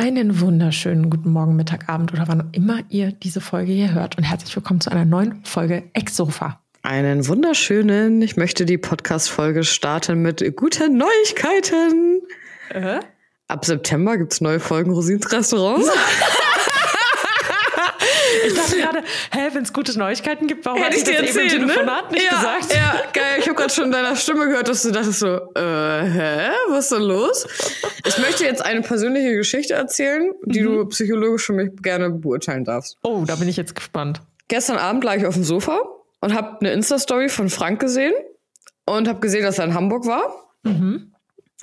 Einen wunderschönen guten Morgen, Mittag, Abend oder wann immer ihr diese Folge hier hört und herzlich willkommen zu einer neuen Folge Ex-Sofa. Einen wunderschönen, ich möchte die Podcast-Folge starten mit guten Neuigkeiten. Äh? Ab September gibt's neue Folgen Rosins Restaurants. Ich dachte hä, wenn es gute Neuigkeiten gibt, warum Hätte ich dir das eben im erzählt, ne? Telefonat nicht ja, gesagt? Ja, geil. Ich habe gerade schon in deiner Stimme gehört, dass du dachtest so, äh, hä, was ist denn los? Ich möchte jetzt eine persönliche Geschichte erzählen, die du psychologisch für mich gerne beurteilen darfst. Oh, da bin ich jetzt gespannt. Gestern Abend lag ich auf dem Sofa und habe eine Insta-Story von Frank gesehen und habe gesehen, dass er in Hamburg war.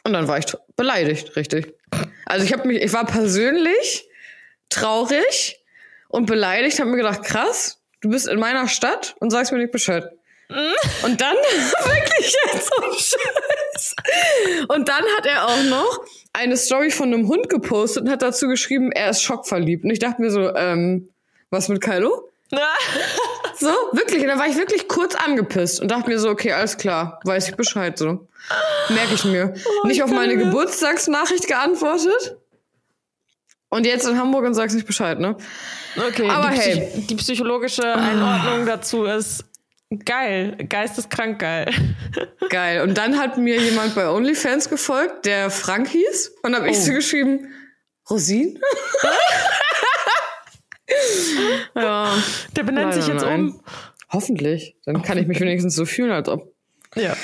Und dann war ich beleidigt, richtig. Also ich habe mich, ich war persönlich traurig und beleidigt, habe mir gedacht, krass, du bist in meiner Stadt und sagst mir nicht Bescheid. Und dann, wirklich jetzt so Scheiß. Und dann hat er auch noch eine Story von einem Hund gepostet und hat dazu geschrieben, er ist schockverliebt. Und ich dachte mir so, ähm, was mit Kylo? So, wirklich. Und dann war ich wirklich kurz angepisst und dachte mir so, okay, alles klar, weiß ich Bescheid so. Merke ich mir. Nicht auf meine Geburtstagsnachricht geantwortet. Und jetzt in Hamburg und sagst nicht Bescheid, ne? Okay, Aber die, hey. Psych- die psychologische Einordnung dazu ist geil, geisteskrank geil. Geil. Und dann hat mir jemand bei OnlyFans gefolgt, der Frank hieß. Und habe ich Oh. so geschrieben, Rosin? ja. Der benennt sich leider jetzt nein. um. Hoffentlich. Dann kann ich mich wenigstens so fühlen, als ob. Ja.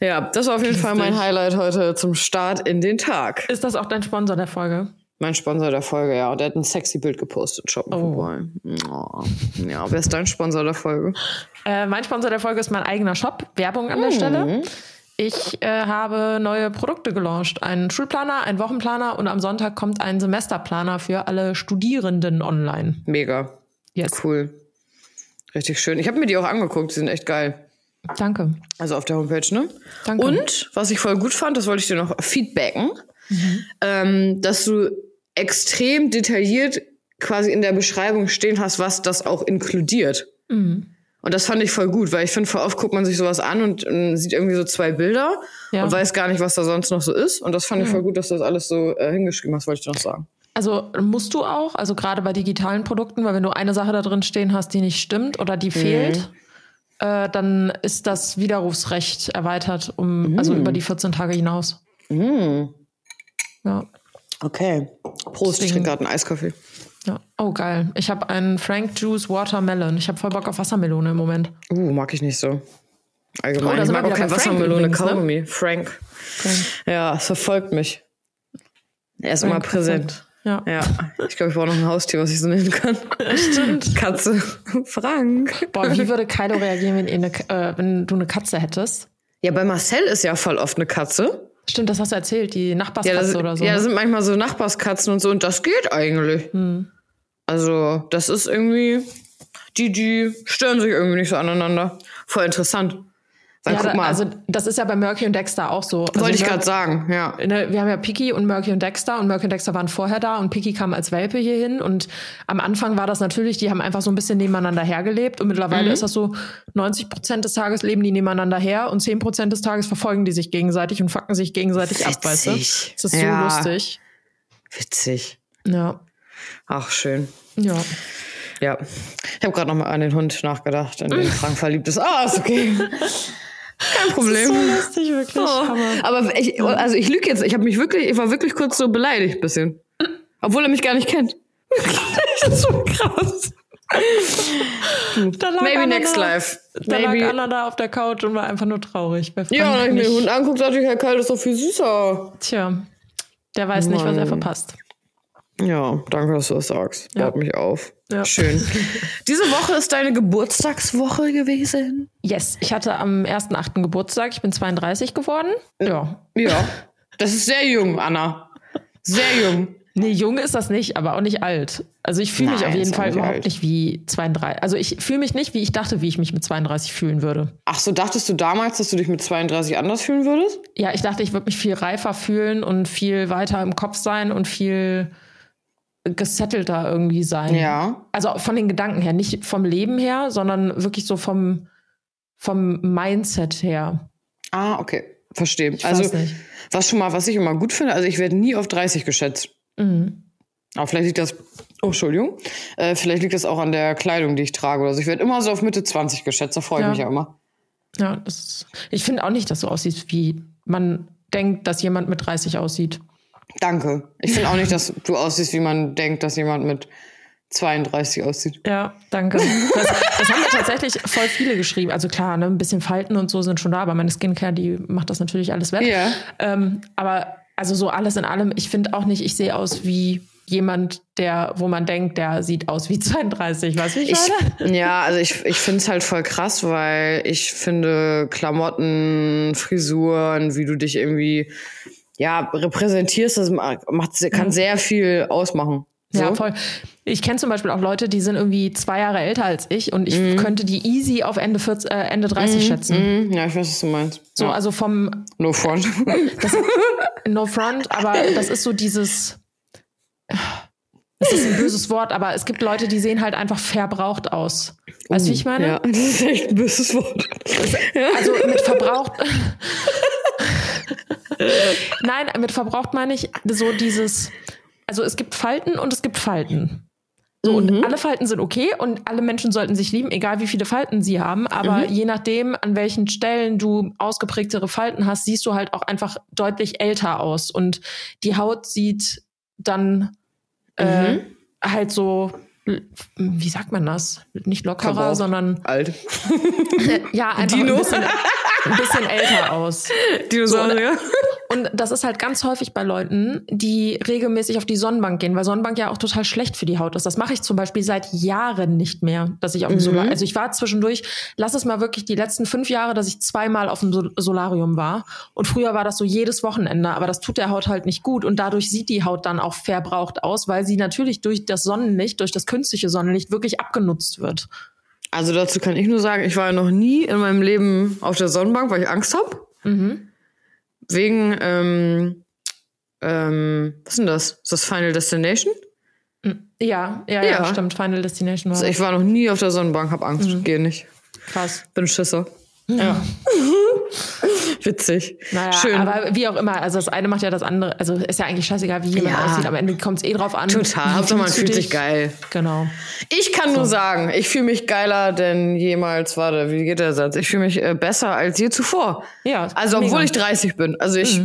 Ja, das war auf jeden Fall mein. Highlight heute zum Start in den Tag. Ist das auch dein Sponsor der Folge? Mein Sponsor der Folge, ja. Und der hat ein sexy Bild gepostet. Mal Oh. Oh. Ja, wer ist dein Sponsor der Folge? Äh, mein Sponsor der Folge ist mein eigener Shop. Werbung an der Stelle. Ich äh, habe neue Produkte gelauncht. Einen Schulplaner, einen Wochenplaner und am Sonntag kommt ein Semesterplaner für alle Studierenden online. Mega. Yes. Cool. Richtig schön. Ich habe mir die auch angeguckt. Die sind echt geil. Danke. Also auf der Homepage, ne? Danke. Und was ich voll gut fand, das wollte ich dir noch feedbacken, ähm, dass du extrem detailliert quasi in der Beschreibung stehen hast, was das auch inkludiert. Mhm. Und das fand ich voll gut, weil ich finde, voll oft guckt man sich sowas an und, äh, sieht irgendwie so zwei Bilder Ja. und weiß gar nicht, was da sonst noch so ist. Und das fand ich voll gut, dass du das alles so äh, hingeschrieben hast, wollte ich noch sagen. Also musst du auch, also gerade bei digitalen Produkten, weil wenn du eine Sache da drin stehen hast, die nicht stimmt oder die fehlt, äh, dann ist das Widerrufsrecht erweitert um also über die 14 Tage hinaus. Ja. Okay. Prost, ich Deswegen- trinke gerade einen Eiskaffee. ja. Oh geil. Ich habe einen Frank Juice Watermelon. Ich habe voll Bock auf Wassermelone im Moment. Uh, mag ich nicht so. Allgemein. Oh, ich mag auch wieder kein bei Frank Wassermelone übrigens, ne? Kaugummi. Frank. Ja, es verfolgt mich. Er ist immer Frank präsent. Ja. Ja, ich glaube, ich brauche noch ein Haustier, was ich so nennen kann. Stimmt. Katze. Frank. Boah, wie würde Kylo reagieren, wenn, eine, äh, wenn du eine Katze hättest? Ja, bei Marcel ist ja voll oft eine Katze. Stimmt, das hast du erzählt, die Ja, Nachbarskatze das, oder so. ja, ne? da sind manchmal so Nachbarskatzen und so und das geht eigentlich. Hm. Also, das ist irgendwie, die, die stören sich irgendwie nicht so aneinander. Voll interessant. Weil ja, guck mal, also das ist ja bei Murphy und Dexter auch so. Also wollte ich gerade sagen, ja. Ne, wir haben ja Piki und Murky und Dexter und Murky und Dexter waren vorher da und Piki kam als Welpe hierhin und am Anfang war das natürlich, die haben einfach so ein bisschen nebeneinander hergelebt und mittlerweile ist das so 90 Prozent des Tages leben die nebeneinander her und 10 Prozent des Tages verfolgen die sich gegenseitig und fucken sich gegenseitig ab, weißt du? Witzig. Das ist so Ja. lustig. Witzig. Ja. Ach, schön. Ja. Ja. Ich habe gerade noch mal an den Hund nachgedacht, in den Frank verliebt ist. Ah, ist okay. Kein Problem. So lustig, wirklich. Oh, aber ich, also ich lüge jetzt. Ich habe mich wirklich, ich war wirklich kurz so beleidigt, bisschen. Obwohl er mich gar nicht kennt. das ist so krass. Da lag Maybe Anna next da, life. Da lag Maybe. Anna da auf der Couch und war einfach nur traurig. Ja, und wenn ich mir den. Hund angucke, dachte ich, Herr Kalt ist doch viel süßer. Tja, der weiß nicht, was er Mann. verpasst. Ja, danke, dass du das sagst. Ja. Baut mich auf. Ja. Schön. Diese Woche ist deine Geburtstagswoche gewesen. Yes, ich hatte am 1.8. Geburtstag. Ich bin 32 geworden. Ja. Ja. Das ist sehr jung, Anna. Sehr jung. Nee, jung ist das nicht, aber auch nicht alt. Also ich fühle mich auf jeden Fall nicht überhaupt alt. nicht wie 32. Also ich fühle mich nicht, wie ich dachte, wie ich mich mit 32 fühlen würde. Ach so, dachtest du damals, dass du dich mit 32 anders fühlen würdest? Ja, ich dachte, ich würde mich viel reifer fühlen und viel weiter im Kopf sein und viel gesettelter irgendwie sein. Ja. Also von den Gedanken her, nicht vom Leben her, sondern wirklich so vom, vom Mindset her. Ah, okay. Verstehe. Ich also, was schon mal, was ich immer gut finde, also ich werde nie auf 30 geschätzt. Mhm. Aber vielleicht liegt das, oh, Entschuldigung, äh, vielleicht liegt das auch an der Kleidung, die ich trage. Also ich werde immer so auf Mitte 20 geschätzt, da freue ich Ja. mich ja immer. Ja, das ist, ich finde auch nicht, dass du aussiehst, wie man denkt, dass jemand mit 30 aussieht. Danke. Ich finde auch nicht, dass du aussiehst, wie man denkt, dass jemand mit 32 aussieht. Ja, danke. Das, das haben mir tatsächlich voll viele geschrieben. Also klar, ne, ein bisschen Falten und so sind schon da, aber meine Skincare, die macht das natürlich alles wett. Ja. Ähm, aber also so alles in allem, ich finde auch nicht, ich sehe aus wie jemand, der, wo man denkt, der sieht aus wie 32. Weißt du, Ich, meine? ja, also ich, ich finde es halt voll krass, weil ich finde Klamotten, Frisuren, wie du dich irgendwie ja repräsentierst, das macht, kann sehr viel ausmachen. So? Ja, voll. Ich kenne zum Beispiel auch Leute, die sind irgendwie zwei Jahre älter als ich und ich könnte die easy auf Ende, 40, äh, Ende 30 schätzen. Mhm, ja, ich weiß, was du meinst. So, ja. also vom No front. No Front, aber das ist so dieses. Das ist ein böses Wort, aber es gibt Leute, die sehen halt einfach verbraucht aus. Weißt du, wie ich meine? Ja, das ist echt ein böses Wort. Also mit verbraucht. Nein, mit verbraucht meine ich so dieses. Also es gibt Falten und es gibt Falten. So, und alle Falten sind okay und alle Menschen sollten sich lieben, egal wie viele Falten sie haben. Aber je nachdem, an welchen Stellen du ausgeprägtere Falten hast, siehst du halt auch einfach deutlich älter aus. Und die Haut sieht dann äh, halt so, wie sagt man das? Nicht lockerer, Verbraucht. sondern Alt. ja, einfach Dino. ein bisschen, ein bisschen älter aus. Dinosaurier. Und das ist halt ganz häufig bei Leuten, die regelmäßig auf die Sonnenbank gehen, weil Sonnenbank ja auch total schlecht für die Haut ist. Das mache ich zum Beispiel seit Jahren nicht mehr, dass ich auf dem Solar, also ich war zwischendurch, lass es mal wirklich die letzten fünf Jahre, dass ich zweimal auf dem Sol Solarium war. Und früher war das so jedes Wochenende, aber das tut der Haut halt nicht gut und dadurch sieht die Haut dann auch verbraucht aus, weil sie natürlich durch das Sonnenlicht, durch das künstliche Sonnenlicht wirklich abgenutzt wird. Also dazu kann ich nur sagen, ich war noch nie in meinem Leben auf der Sonnenbank, weil ich Angst habe. Mhm. Wegen, ähm, ähm, was ist denn das? Ist das Final Destination? Ja, ja, ja, Ja. stimmt. Final Destination war Also ich war noch nie auf der Sonnenbank, hab Angst, Mhm. gehe nicht. krass. Bin Schisser. Ja. Witzig. Naja, Schön. aber wie auch immer, also das eine macht ja das andere, also ist ja eigentlich scheißegal, wie jemand Ja. aussieht, am Ende kommt es eh drauf an. Total. Hauptsache man fühlt sich geil. Genau. Ich kann nur sagen, ich fühle mich geiler denn jemals, warte, wie geht der Satz? Ich fühle mich äh, besser als je zuvor. Ja, Also obwohl mega. Mhm. ich 30 bin. Also ich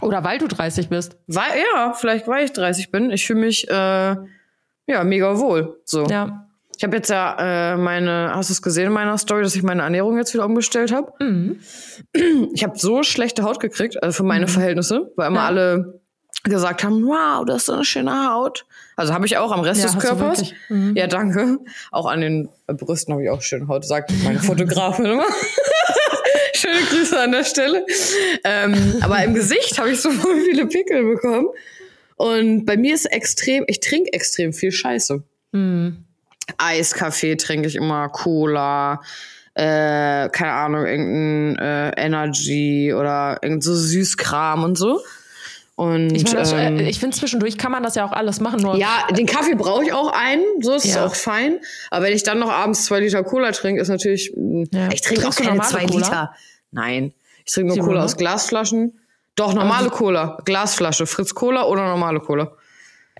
Oder weil du 30 bist. war, ja, vielleicht weil ich 30 bin. Ich fühle mich äh, ja mega wohl. So. Ja. Ich habe jetzt ja äh, meine, hast du es gesehen in meiner Story, dass ich meine Ernährung jetzt wieder umgestellt habe? Mhm. Ich habe so schlechte Haut gekriegt, also für meine Verhältnisse, weil immer Ja. alle gesagt haben, wow, du hast so eine schöne Haut. Also habe ich auch am Rest Ja, des Körpers. Mhm. Ja, danke. Auch an den Brüsten habe ich auch schöne Haut, sagt meine Fotografin immer. Schöne Grüße an der Stelle. Ähm, aber im Gesicht habe ich so viele Pickel bekommen. Und bei mir ist extrem, ich trinke extrem viel Scheiße. Mhm. Eiskaffee trinke ich immer, Cola, äh, keine Ahnung, irgendein äh, Energy oder irgend so Süßkram und so. Und Ich, meine, das- ähm, äh, ich finde, zwischendurch kann man das ja auch alles machen, nur ja, den Kaffee brauche ich auch einen, so ist es Ja. auch fein. Aber wenn ich dann noch abends zwei Liter Cola trinke, ist natürlich. mh, Ja. Ich trinke auch Trinkst keine zwei Cola? Liter. Nein. Ich trinke nur Zero, Cola aus Glasflaschen. Doch, normale Cola. Glasflasche. Fritz Cola oder normale Cola?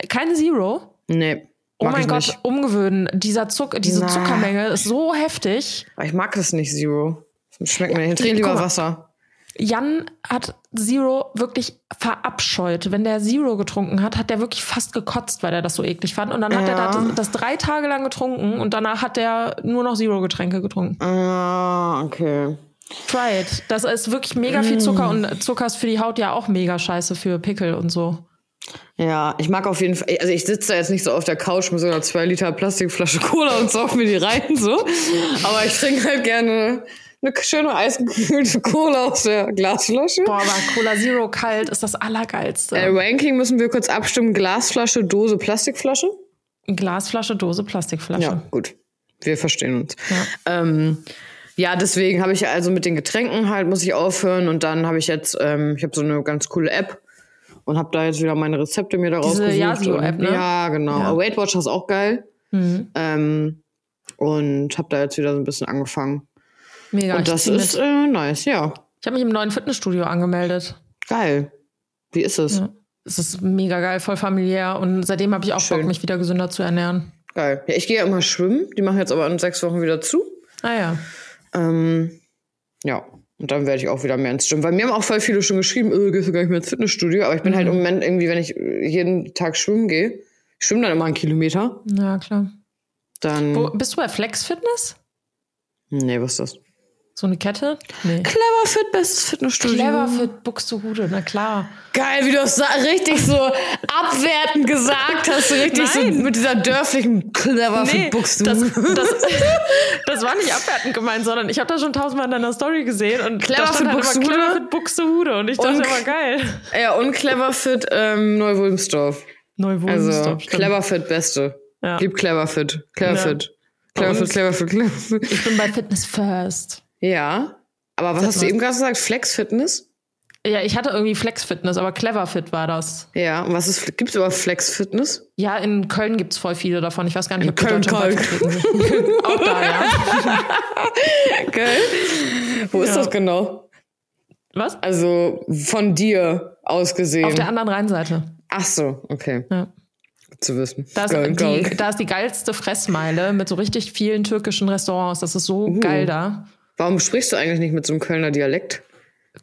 keine Zero. Nee. Oh Mag mein Gott, nicht. umgewöhnen. Dieser Zuck diese Na. Zuckermenge ist so heftig. Ich mag das nicht, Zero. Das schmeckt mir nicht. Ich trinke lieber. Wasser. Jan hat Zero wirklich verabscheut. Wenn der Zero getrunken hat, hat der wirklich fast gekotzt, weil er das so eklig fand. Und dann hat er Ja. das, das drei Tage lang getrunken und danach hat er nur noch Zero-Getränke getrunken. Ah, okay. Try it. Das ist wirklich mega viel Zucker und Zucker ist für die Haut ja auch mega scheiße für Pickel und so. Ja, ich mag auf jeden Fall, also ich sitze da jetzt nicht so auf der Couch mit so einer 2 Liter Plastikflasche Cola und sauf mir die rein, so. Aber ich trinke halt gerne eine schöne eisgekühlte Cola aus der Glasflasche. Boah, aber Cola Zero kalt ist das Allergeilste. Äh, Ranking müssen wir kurz abstimmen. Glasflasche, Dose, Plastikflasche? Glasflasche, Dose, Plastikflasche. Ja, gut. Wir verstehen uns. Ja. Ähm, ja, deswegen habe ich also mit den Getränken halt, muss ich aufhören. Und dann habe ich jetzt, ähm, ich habe so eine ganz coole App und habe da jetzt wieder meine Rezepte mir daraus Diese gesucht. Yasio-App, ne? Ja, genau. Ja. Weight Watchers ist auch geil. Mhm. Ähm, und habe da jetzt wieder so ein bisschen angefangen. Mega. und das ist äh, nice, ja. Ich habe mich im neuen Fitnessstudio angemeldet. Geil. Wie ist es? Ja. es ist mega geil, voll familiär. Und seitdem habe ich auch Schön. Bock, mich wieder gesünder zu ernähren. Geil. Ja, ich gehe ja immer schwimmen. Die machen jetzt aber in sechs Wochen wieder zu. Ah ja. Ähm, ja. Und dann werde ich auch wieder mehr ins Gym. Weil mir haben auch voll viele schon geschrieben, äh, gehst du gar nicht mehr ins Fitnessstudio. Aber ich bin halt im Moment irgendwie, wenn ich jeden Tag schwimmen gehe, ich schwimme dann immer einen Kilometer, Ja, klar. dann. Wo, bist du bei Flex Fitness? Nee, was ist das? So eine Kette? Nee. Clever Fit, bestes Fitnessstudio. Clever Fit Buxtehude, na klar. Geil, wie du es richtig so abwertend gesagt hast, so richtig so mit dieser dörflichen Clever Fit buchst du. das, das, das war nicht abwertend gemeint, sondern ich habe das schon tausendmal in deiner Story gesehen und Clever da stand Fit halt Buxtehude. Clever Fit Buxtehude und ich dachte Und- immer geil. ja, und Clever Fit ähm, Neu-Wulmsdorf. Neuwohn, Also Clever Fit Beste. Ja. Lieb Clever Fit. Clever Ja. Fit. Clever Bei Fit, uns- Clever Fit, Clever Fit. Ich bin bei Fitness First. Ja. Aber was Sag hast du eben gerade gesagt? Flex Fitness? Ja, ich hatte irgendwie Flex Fitness, aber Clever Fit war das. Ja. Und was ist, gibt's überhaupt Flex Fitness? Ja, in Köln gibt's voll viele davon. Ich weiß gar nicht, In ob Köln, Köln. Auch da, ja. Geil. Wo ist Ja. das genau? Was? Also von dir aus gesehen. Auf der anderen Rheinseite. Ach so, okay. Ja. Gut zu wissen. Da ist, geil. die, da ist die geilste Fressmeile mit so richtig vielen türkischen Restaurants. Das ist so Uh. geil da. Warum sprichst du eigentlich nicht mit so einem Kölner Dialekt?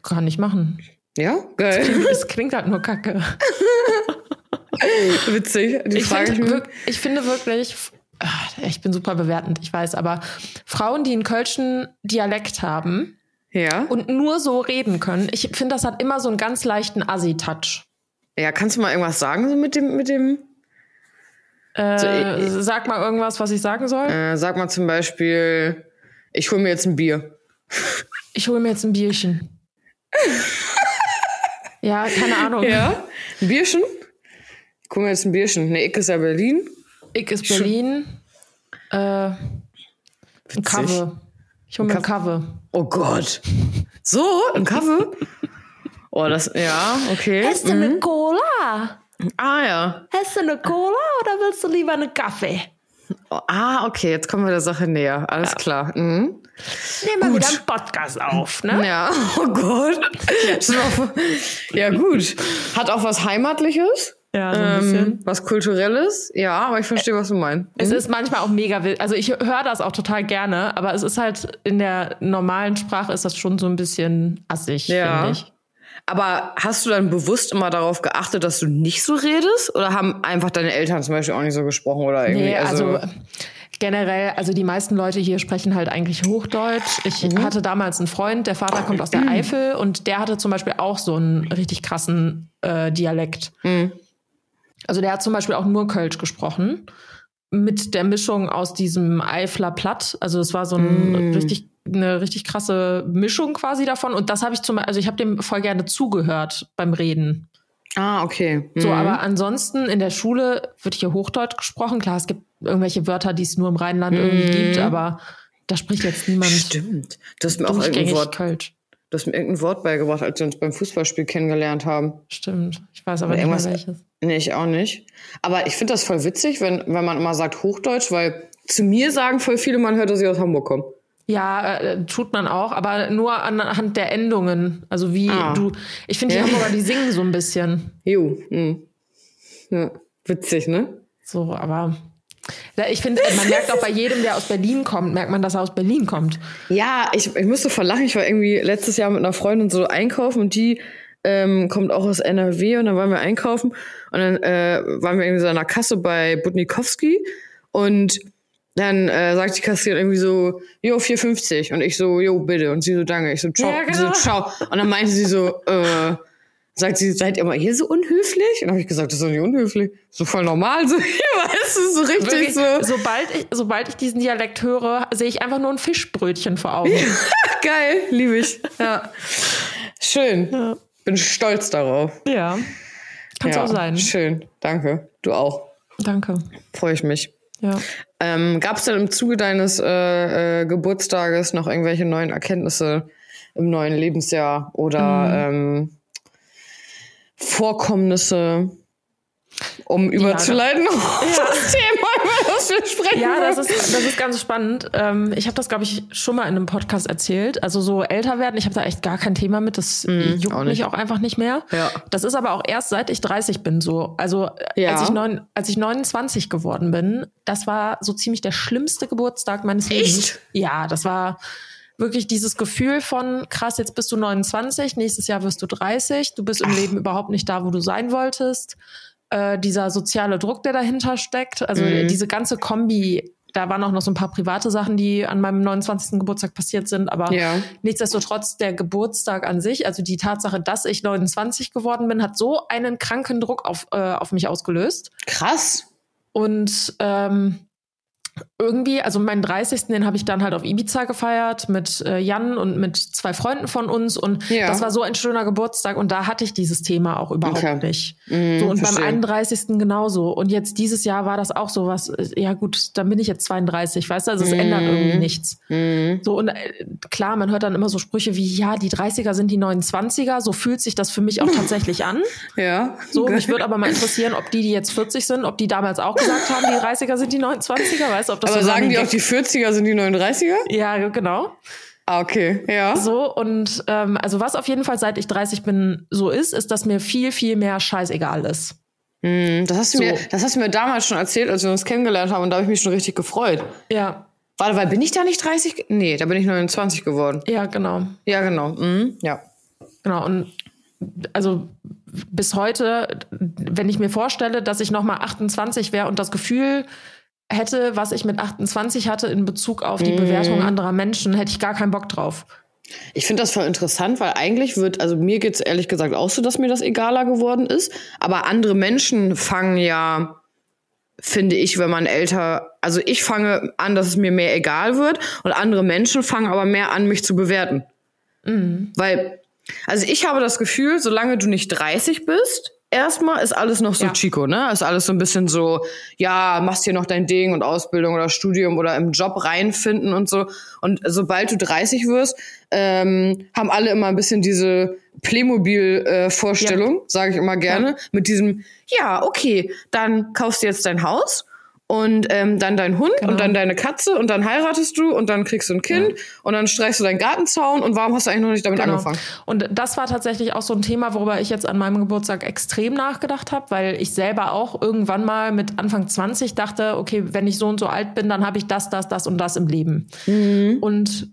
Kann ich machen. Ja, geil. Es klingt halt nur kacke. Witzig. Die Ich, frage ich find, mir. ich finde wirklich, ach, ich bin super bewertend, ich weiß, aber Frauen, die einen kölschen Dialekt haben Ja. und nur so reden können, ich finde, das hat immer so einen ganz leichten Assi-Touch. Ja, kannst du mal irgendwas sagen so mit dem, mit dem? Äh, sag mal irgendwas, was ich sagen soll. Äh, sag mal zum Beispiel, ich hole mir jetzt ein Bier. Ich hole mir jetzt ein Bierchen. ja, keine Ahnung. Ja? Ein Bierchen? Ich hole mir jetzt ein Bierchen. Ne, ich ist ja Berlin. Ich ist Berlin. Äh, ein. Kaffee. Ich hole mir ein Kaffee. Oh Gott. So? Ein Kaffee? oh, das, ja, okay. Hast du eine Cola? Ah, ja. Hast du eine Cola oder willst du lieber einen Kaffee? Oh, ah, okay, jetzt kommen wir der Sache näher. Alles klar. Mhm. Nehmen wir wieder einen Podcast auf, ne? Ja, oh Gott. ja, gut. Hat auch was Heimatliches. Ja, so ein bisschen. Ähm, was Kulturelles. Ja, aber ich verstehe, was du meinst. Es ist manchmal auch mega wild. Also ich höre das auch total gerne, aber es ist halt in der normalen Sprache ist das schon so ein bisschen assig, Ja. finde ich. Aber hast du dann bewusst immer darauf geachtet, dass du nicht so redest? Oder haben einfach deine Eltern zum Beispiel auch nicht so gesprochen? Oder irgendwie? Nee, also, generell, also die meisten Leute hier sprechen halt eigentlich Hochdeutsch. Ich Mhm. hatte damals einen Freund, der Vater kommt aus der Eifel und der hatte zum Beispiel auch so einen richtig krassen äh, Dialekt. Mhm. Also der hat zum Beispiel auch nur Kölsch gesprochen. Mit der Mischung aus diesem Eifler Platt. Also es war so ein Mm. richtig, eine richtig krasse Mischung quasi davon. Und das habe ich zum also ich habe dem voll gerne zugehört beim Reden. ah, okay. So, Mhm. aber ansonsten in der Schule wird hier Hochdeutsch gesprochen. Klar, es gibt irgendwelche Wörter, die es nur im Rheinland irgendwie gibt, aber da spricht jetzt niemand Stimmt. Du hast mir auch irgendein Wort, Kölsch. du hast mir irgendein Wort beigebracht, als wir uns beim Fußballspiel kennengelernt haben. Stimmt. Ich weiß aber Oder nicht welches. Nee, ich auch nicht. Aber ich finde das voll witzig, wenn, wenn man immer sagt Hochdeutsch, weil zu mir sagen voll viele, man hört, dass ich aus Hamburg komme. Ja, äh, tut man auch, aber nur anhand der Endungen. Also wie Ah. du. Ich finde, die Ja. Hamburger, die singen so ein bisschen. Jo. Mhm. Ja, witzig, ne? So, aber. Ich finde, man merkt auch bei jedem, der aus Berlin kommt, merkt man, dass er aus Berlin kommt. Ja, ich, ich musste verlachen. Ich war irgendwie letztes Jahr mit einer Freundin so einkaufen und die ähm, kommt auch aus NRW und dann waren wir einkaufen und dann äh, waren wir irgendwie so an der Kasse bei Budnikowski und dann äh, sagt die Kassiererin irgendwie so, jo, 4,50 und ich so, jo, bitte und sie so, danke. Ich so, ciao. Ja, Sie so, genau. ciao. Und dann meinte sie so, äh, sagt sie, seid ihr mal hier so unhöflich? Und dann habe ich gesagt, das ist doch nicht unhöflich. So voll normal, so weißt du, so richtig Wirklich, so. sobald, ich, sobald ich diesen Dialekt höre, sehe ich einfach nur ein Fischbrötchen vor Augen. Geil, liebe ich. Ja. Schön. Ja. Bin stolz darauf. Ja. Kann es ja, auch sein. Schön. Danke. Du auch. Danke. Freue ich mich. Ja. Ähm, Gab es denn im Zuge deines äh, äh, Geburtstages noch irgendwelche neuen Erkenntnisse im neuen Lebensjahr oder Mhm. ähm, Vorkommnisse um überzuleiten ja, ja. das Thema, über das wir sprechen. Ja, das ist, das ist ganz spannend. Ähm, ich habe das, glaube ich, schon mal in einem Podcast erzählt. Also so älter werden, ich habe da echt gar kein Thema mit. Das mm, juckt auch mich auch einfach nicht mehr. Ja. Das ist aber auch erst seit ich 30 bin so. Also ja. als, ich neun, als ich 29 geworden bin, das war so ziemlich der schlimmste Geburtstag meines Lebens. Echt? Ja, das war wirklich dieses Gefühl von, krass, jetzt bist du 29, nächstes Jahr wirst du 30, du bist im Ach. Leben überhaupt nicht da, wo du sein wolltest. Äh, dieser soziale Druck, der dahinter steckt, also mhm. diese ganze Kombi, da waren auch noch so ein paar private Sachen, die an meinem 29. Geburtstag passiert sind, aber ja. nichtsdestotrotz der Geburtstag an sich, also die Tatsache, dass ich 29 geworden bin, hat so einen kranken Druck auf, äh, auf mich ausgelöst. Krass. Und ähm, irgendwie, also meinen 30. den habe ich dann halt auf Ibiza gefeiert mit äh, Jan und mit zwei Freunden von uns und ja. das war so ein schöner Geburtstag und da hatte ich dieses Thema auch überhaupt okay. nicht. Mm, so und verstehe. beim 31. genauso und jetzt dieses Jahr war das auch so was, äh, ja gut, dann bin ich jetzt 32, weißt du, also es mm. ändert irgendwie nichts. Mm. So und äh, klar, man hört dann immer so Sprüche wie, ja, die 30er sind die 29er, so fühlt sich das für mich auch tatsächlich an. ja. So, mich würde aber mal interessieren, ob die, die jetzt 40 sind, ob die damals auch gesagt haben, die 30er sind die 29er, weißt du, ob das aber sagen die auch, die 40er sind die 39er? Ja, genau. Ah, okay, ja. So, und ähm, also was auf jeden Fall, seit ich 30 bin, so ist, ist, dass mir viel, viel mehr scheißegal ist. Mm, das, hast du so. mir, das hast du mir damals schon erzählt, als wir uns kennengelernt haben, und da habe ich mich schon richtig gefreut. Ja. Warte, weil bin ich da nicht 30? Nee, da bin ich 29 geworden. Ja, genau. Ja, genau. Mhm, ja. Genau, und also bis heute, wenn ich mir vorstelle, dass ich nochmal 28 wäre und das Gefühl hätte, was ich mit 28 hatte in Bezug auf die mm. Bewertung anderer Menschen, hätte ich gar keinen Bock drauf. Ich finde das voll interessant, weil eigentlich wird, also mir geht's ehrlich gesagt auch so, dass mir das egaler geworden ist. Aber andere Menschen fangen ja, finde ich, wenn man älter, also ich fange an, dass es mir mehr egal wird und andere Menschen fangen aber mehr an, mich zu bewerten. Mhm. Weil, also ich habe das Gefühl, solange du nicht 30 bist, erstmal ist alles noch so ja. Chico, ne? Ist alles so ein bisschen so, ja, machst hier noch dein Ding und Ausbildung oder Studium oder im Job reinfinden und so. Und sobald du 30 wirst, ähm, haben alle immer ein bisschen diese Playmobil-Vorstellung, äh, ja. sage ich immer gerne, ja. mit diesem, ja, okay, dann kaufst du jetzt dein Haus und ähm, dann dein Hund genau. und dann deine Katze und dann heiratest du und dann kriegst du ein Kind ja. und dann streichst du deinen Gartenzaun und warum hast du eigentlich noch nicht damit genau. angefangen? Und das war tatsächlich auch so ein Thema, worüber ich jetzt an meinem Geburtstag extrem nachgedacht habe, weil ich selber auch irgendwann mal mit Anfang 20 dachte, okay, wenn ich so und so alt bin, dann habe ich das, das, das und das im Leben. Mhm. Und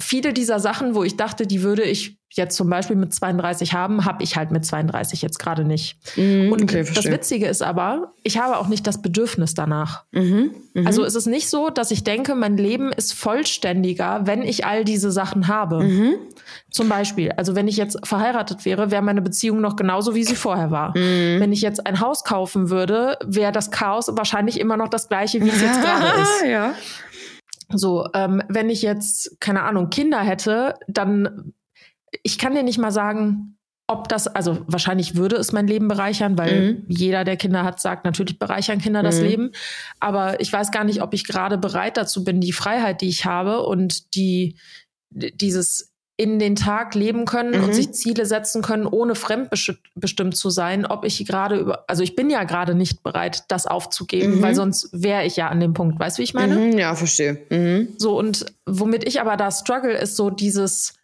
viele dieser Sachen, wo ich dachte, die würde ich jetzt zum Beispiel mit 32 haben, habe ich halt mit 32 jetzt gerade nicht. Mm, und okay, das Witzige ist aber, ich habe auch nicht das Bedürfnis danach. Mhm, mh. Also es ist nicht so, dass ich denke, mein Leben ist vollständiger, wenn ich all diese Sachen habe. Mhm. Zum Beispiel, also wenn ich jetzt verheiratet wäre, wäre meine Beziehung noch genauso, wie sie vorher war. Mhm. Wenn ich jetzt ein Haus kaufen würde, wäre das Chaos wahrscheinlich immer noch das gleiche, wie es jetzt gerade ist. Ja. So, ähm, wenn ich jetzt, keine Ahnung, Kinder hätte, dann, ich kann dir nicht mal sagen, ob das, also wahrscheinlich würde es mein Leben bereichern, weil mhm. jeder, der Kinder hat, sagt, natürlich bereichern Kinder das mhm. Leben. Aber ich weiß gar nicht, ob ich gerade bereit dazu bin, die Freiheit, die ich habe und die, dieses in den Tag leben können mhm. und sich Ziele setzen können, ohne fremdbestimmt zu sein, ob ich gerade über, also ich bin ja gerade nicht bereit, das aufzugeben, mhm. weil sonst wäre ich ja an dem Punkt. Weißt du, wie ich meine? Mhm, ja, verstehe. Mhm. So, und womit ich aber da struggle, ist so dieses,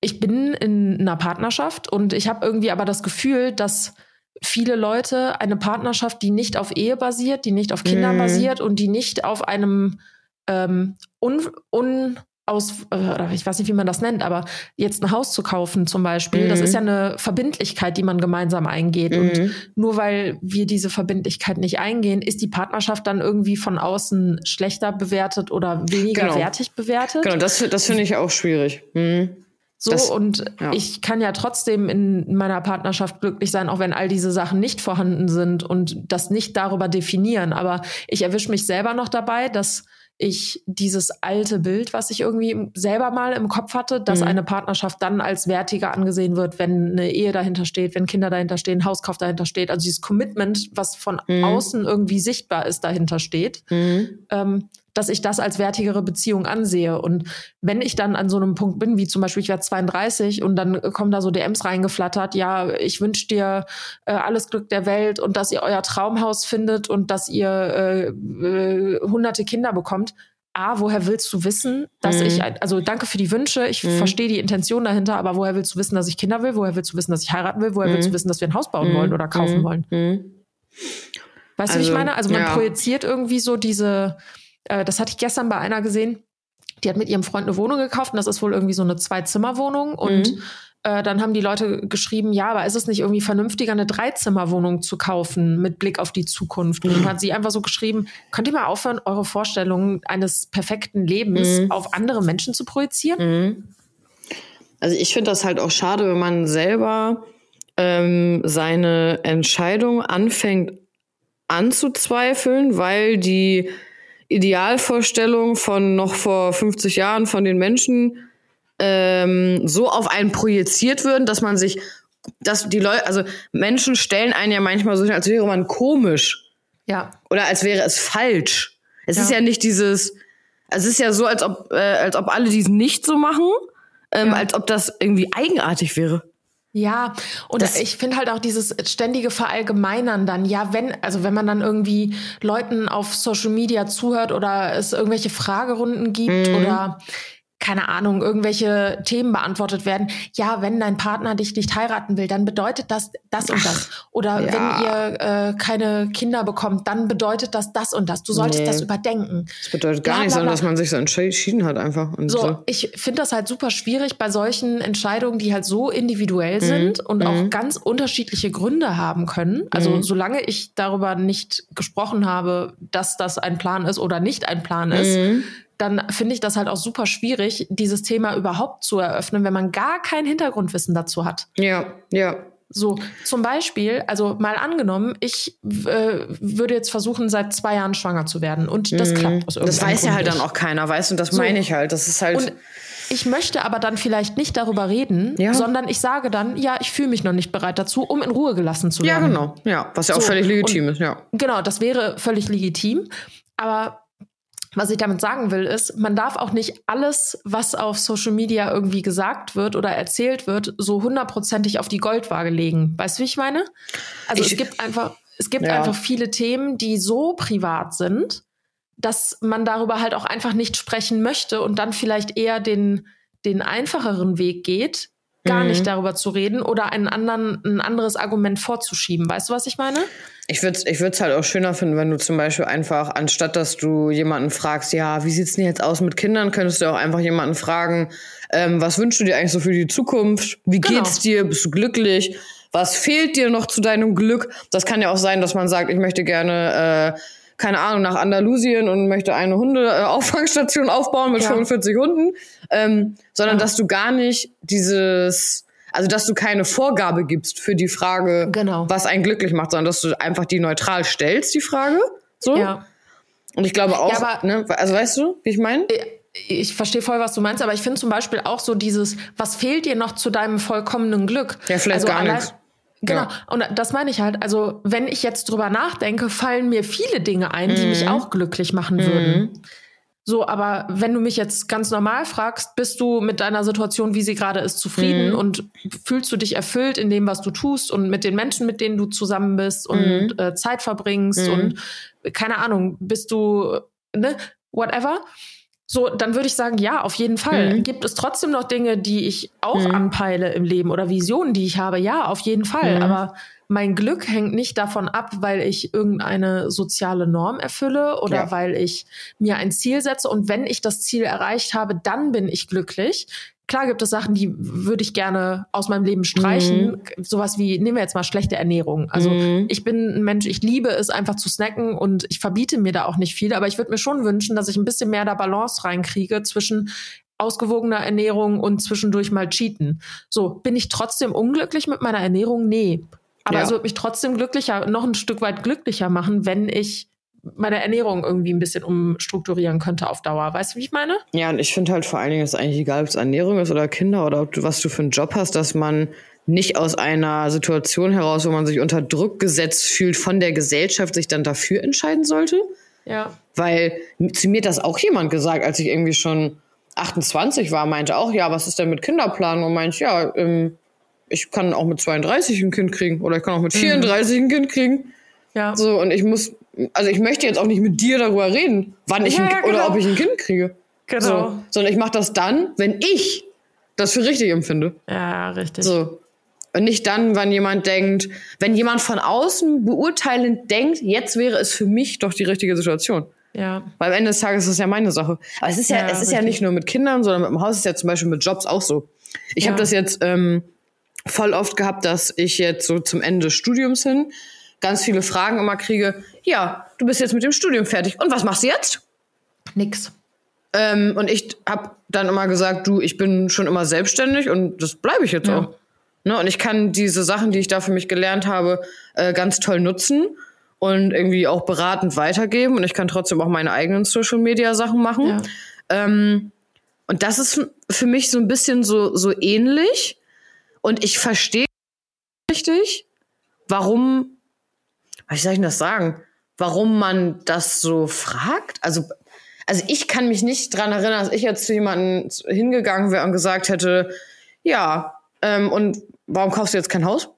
ich bin in einer Partnerschaft und ich habe irgendwie aber das Gefühl, dass viele Leute eine Partnerschaft, die nicht auf Ehe basiert, die nicht auf Kinder mhm. basiert und die nicht auf einem ähm, un, un aus, äh, oder ich weiß nicht, wie man das nennt, aber jetzt ein Haus zu kaufen zum Beispiel, mhm. das ist ja eine Verbindlichkeit, die man gemeinsam eingeht. Mhm. Und nur weil wir diese Verbindlichkeit nicht eingehen, ist die Partnerschaft dann irgendwie von außen schlechter bewertet oder weniger genau. wertig bewertet. Genau, das, das finde ich auch schwierig. Mhm. So, das, und ja. ich kann ja trotzdem in meiner Partnerschaft glücklich sein, auch wenn all diese Sachen nicht vorhanden sind und das nicht darüber definieren. Aber ich erwische mich selber noch dabei, dass ich dieses alte Bild, was ich irgendwie selber mal im Kopf hatte, dass mhm. eine Partnerschaft dann als wertiger angesehen wird, wenn eine Ehe dahinter steht, wenn Kinder dahinter stehen, Hauskauf dahinter steht. Also dieses Commitment, was von mhm. außen irgendwie sichtbar ist, dahinter steht. Mhm. Ähm, dass ich das als wertigere Beziehung ansehe. Und wenn ich dann an so einem Punkt bin, wie zum Beispiel ich werde 32 und dann kommen da so DMs reingeflattert, ja, ich wünsche dir äh, alles Glück der Welt und dass ihr euer Traumhaus findet und dass ihr äh, äh, hunderte Kinder bekommt. A, woher willst du wissen, dass mhm. ich, also danke für die Wünsche, ich mhm. verstehe die Intention dahinter, aber woher willst du wissen, dass ich Kinder will? Woher willst du wissen, dass ich heiraten will? Woher mhm. willst du wissen, dass wir ein Haus bauen wollen oder kaufen Mhm. wollen? Mhm. Weißt du, wie ich Also, meine? Also man ja. projiziert irgendwie so diese, äh, das hatte ich gestern bei einer gesehen, die hat mit ihrem Freund eine Wohnung gekauft und das ist wohl irgendwie so eine Zwei-Zimmer-Wohnung und Mhm. äh, dann haben die Leute geschrieben, ja, aber ist es nicht irgendwie vernünftiger, eine Dreizimmerwohnung zu kaufen mit Blick auf die Zukunft? Und dann hat sie einfach so geschrieben, könnt ihr mal aufhören, eure Vorstellungen eines perfekten Lebens Mhm. auf andere Menschen zu projizieren? Mhm. Also ich finde das halt auch schade, wenn man selber ähm, seine Entscheidung anfängt anzuzweifeln, weil die Idealvorstellung von noch vor 50 Jahren von den Menschen ähm, so auf einen projiziert würden, dass man sich, dass die Leute, also Menschen stellen einen ja manchmal so als wäre man komisch Ja, oder als wäre es falsch. Es Ja. ist ja nicht dieses, es ist ja so, als ob, äh, als ob alle dies nicht so machen, ähm, Ja. als ob das irgendwie eigenartig wäre. Ja, und Das- ich finde halt auch dieses ständige Verallgemeinern dann, ja, wenn, also wenn man dann irgendwie Leuten auf Social Media zuhört oder es irgendwelche Fragerunden gibt Mhm. oder keine Ahnung, irgendwelche Themen beantwortet werden. Ja, wenn dein Partner dich nicht heiraten will, dann bedeutet das das und das. Oder ja. wenn ihr äh, keine Kinder bekommt, dann bedeutet das das und das. Du solltest Nee. das überdenken. Das bedeutet gar Bla, nicht, bla, sondern dass man sich so entschieden hat einfach. Und So, so. ich finde das halt super schwierig bei solchen Entscheidungen, die halt so individuell sind und auch ganz unterschiedliche Gründe haben können. Also solange ich darüber nicht gesprochen habe, dass das ein Plan ist oder nicht ein Plan ist, Mhm. Dann finde ich das halt auch super schwierig, dieses Thema überhaupt zu eröffnen, wenn man gar kein Hintergrundwissen dazu hat. Ja, ja. So, zum Beispiel, also mal angenommen, ich äh, würde jetzt versuchen, seit zwei Jahren schwanger zu werden und das klappt aus Mhm. Das irgendeinem weiß ja Grund halt nicht. dann auch keiner, weißt du? Und das meine ich halt. Das ist halt. Und ich möchte aber dann vielleicht nicht darüber reden, Ja. sondern ich sage dann, ja, ich fühle mich noch nicht bereit dazu, um in Ruhe gelassen zu ja, werden. genau. Ja, was ja auch So, völlig legitim ist, ja. Genau, das wäre völlig legitim. Aber was ich damit sagen will, ist, man darf auch nicht alles, was auf Social Media irgendwie gesagt wird oder erzählt wird, so hundertprozentig auf die Goldwaage legen. Weißt du, wie ich meine? Also Ich- es gibt einfach, es gibt Ja. einfach viele Themen, die so privat sind, dass man darüber halt auch einfach nicht sprechen möchte und dann vielleicht eher den, den einfacheren Weg geht, gar Mhm. nicht darüber zu reden oder einen anderen, ein anderes Argument vorzuschieben. Weißt du, was ich meine? Ich würde es ich würd's halt auch schöner finden, wenn du zum Beispiel einfach, anstatt dass du jemanden fragst, ja, wie sieht's denn jetzt aus mit Kindern, könntest du auch einfach jemanden fragen, ähm, was wünschst du dir eigentlich so für die Zukunft? Wie Genau. geht's dir? Bist du glücklich? Was fehlt dir noch zu deinem Glück? Das kann ja auch sein, dass man sagt, ich möchte gerne, äh, keine Ahnung, nach Andalusien und möchte eine Hunde-Auffangstation aufbauen mit Ja. 45 Hunden, ähm, sondern Ja. dass du gar nicht dieses, also dass du keine Vorgabe gibst für die Frage, Genau. was einen glücklich macht, sondern dass du einfach die neutral stellst, die Frage. So. Ja. Und ich glaube auch, Ja, ne, also weißt du, wie ich meine? Ich verstehe voll, was du meinst, aber ich finde zum Beispiel auch so dieses, was fehlt dir noch zu deinem vollkommenen Glück? Ja, vielleicht gar allein- nichts. Genau. Ja. Und das meine ich halt. Also, wenn ich jetzt drüber nachdenke, fallen mir viele Dinge ein, die Mhm. mich auch glücklich machen würden. So, aber wenn du mich jetzt ganz normal fragst, bist du mit deiner Situation, wie sie gerade ist, zufrieden Mhm. und fühlst du dich erfüllt in dem, was du tust und mit den Menschen, mit denen du zusammen bist und Mhm. äh, Zeit verbringst und keine Ahnung, bist du, ne, whatever. So, dann würde ich sagen, ja, auf jeden Fall. Mhm. Gibt es trotzdem noch Dinge, die ich auch Mhm. anpeile im Leben oder Visionen, die ich habe? Ja, auf jeden Fall. Mhm. Aber mein Glück hängt nicht davon ab, weil ich irgendeine soziale Norm erfülle oder Ja. weil ich mir ein Ziel setze. Und wenn ich das Ziel erreicht habe, dann bin ich glücklich. Klar gibt es Sachen, die würde ich gerne aus meinem Leben streichen. Sowas wie, nehmen wir jetzt mal schlechte Ernährung. Also Mhm. ich bin ein Mensch, ich liebe es einfach zu snacken und ich verbiete mir da auch nicht viel. Aber ich würde mir schon wünschen, dass ich ein bisschen mehr da Balance reinkriege zwischen ausgewogener Ernährung und zwischendurch mal cheaten. So, bin ich trotzdem unglücklich mit meiner Ernährung? Nee. Aber Ja. es würde mich trotzdem glücklicher, noch ein Stück weit glücklicher machen, wenn ich meine Ernährung irgendwie ein bisschen umstrukturieren könnte auf Dauer. Weißt du, wie ich meine? Ja, und ich finde halt vor allen Dingen, es ist eigentlich egal, ob es Ernährung ist oder Kinder oder ob du, was du für einen Job hast, dass man nicht aus einer Situation heraus, wo man sich unter Druck gesetzt fühlt von der Gesellschaft, sich dann dafür entscheiden sollte. Ja. Weil zu mir hat das auch jemand gesagt, als ich irgendwie schon 28 war, meinte auch, ja, was ist denn mit Kinderplanung? Und meinte, ja, ähm, ich kann auch mit 32 ein Kind kriegen oder ich kann auch mit 34 ein Kind kriegen. Ja. So, und ich muss, also ich möchte jetzt auch nicht mit dir darüber reden, wann ich Ja, ein, ja, oder genau. ob ich ein Kind kriege. Genau. So, sondern ich mache das dann, wenn ich das für richtig empfinde. Ja, richtig. So. Und nicht dann, wenn jemand denkt, wenn jemand von außen beurteilend denkt, jetzt wäre es für mich doch die richtige Situation. Ja. Weil am Ende des Tages ist es ja meine Sache. Aber es ist ja, Ja, es ist ja nicht nur mit Kindern, sondern mit dem Haus ist ja zum Beispiel mit Jobs auch so. Ich Ja. habe das jetzt ähm, voll oft gehabt, dass ich jetzt so zum Ende des Studiums hin ganz viele Fragen immer kriege. Ja, du bist jetzt mit dem Studium fertig. Und was machst du jetzt? Nix. Ähm, und ich habe dann immer gesagt, du, ich bin schon immer selbstständig und das bleibe ich jetzt Ja. auch. Ne? Und ich kann diese Sachen, die ich da für mich gelernt habe, äh, ganz toll nutzen und irgendwie auch beratend weitergeben. Und ich kann trotzdem auch meine eigenen Social-Media-Sachen machen. Ja. Ähm, und das ist für mich so ein bisschen so, so ähnlich. Und ich verstehe richtig, warum, wie soll ich denn das sagen? Warum man das so fragt? Also, also ich kann mich nicht dran erinnern, dass ich jetzt zu jemandem hingegangen wäre und gesagt hätte, ja, ähm, und warum kaufst du jetzt kein Haus?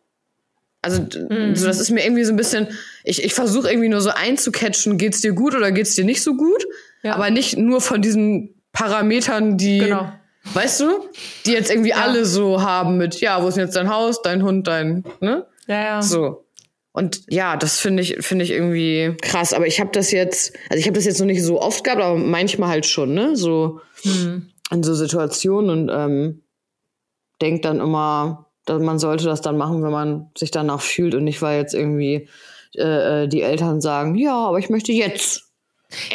Also, d- so, das ist mir irgendwie so ein bisschen, ich, ich versuche irgendwie nur so einzucatchen, geht's dir gut oder geht's dir nicht so gut? Ja. Aber nicht nur von diesen Parametern, die, Genau. weißt du, die jetzt irgendwie alle so haben mit, ja, wo ist denn jetzt dein Haus, dein Hund, dein, ne? Ja, ja. So. Und ja, das finde ich finde ich irgendwie krass, aber ich habe das jetzt, also ich habe das jetzt noch nicht so oft gehabt, aber manchmal halt schon, ne? So in so Situationen und ähm, denkt dann immer, dass man sollte das dann machen, wenn man sich danach fühlt und nicht, weil jetzt irgendwie äh, äh, die Eltern sagen, ja, aber ich möchte jetzt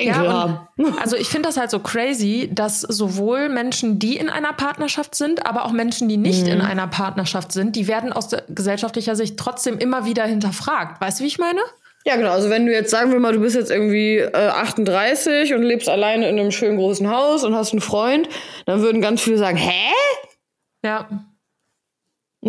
Ja, und, also ich finde das halt so crazy, dass sowohl Menschen, die in einer Partnerschaft sind, aber auch Menschen, die nicht Mhm. in einer Partnerschaft sind, die werden aus gesellschaftlicher Sicht trotzdem immer wieder hinterfragt. Weißt du, wie ich meine? Ja, genau. Also wenn du jetzt sagen wir mal, du bist jetzt irgendwie äh, 38 und lebst alleine in einem schönen großen Haus und hast einen Freund, dann würden ganz viele sagen, hä? Ja.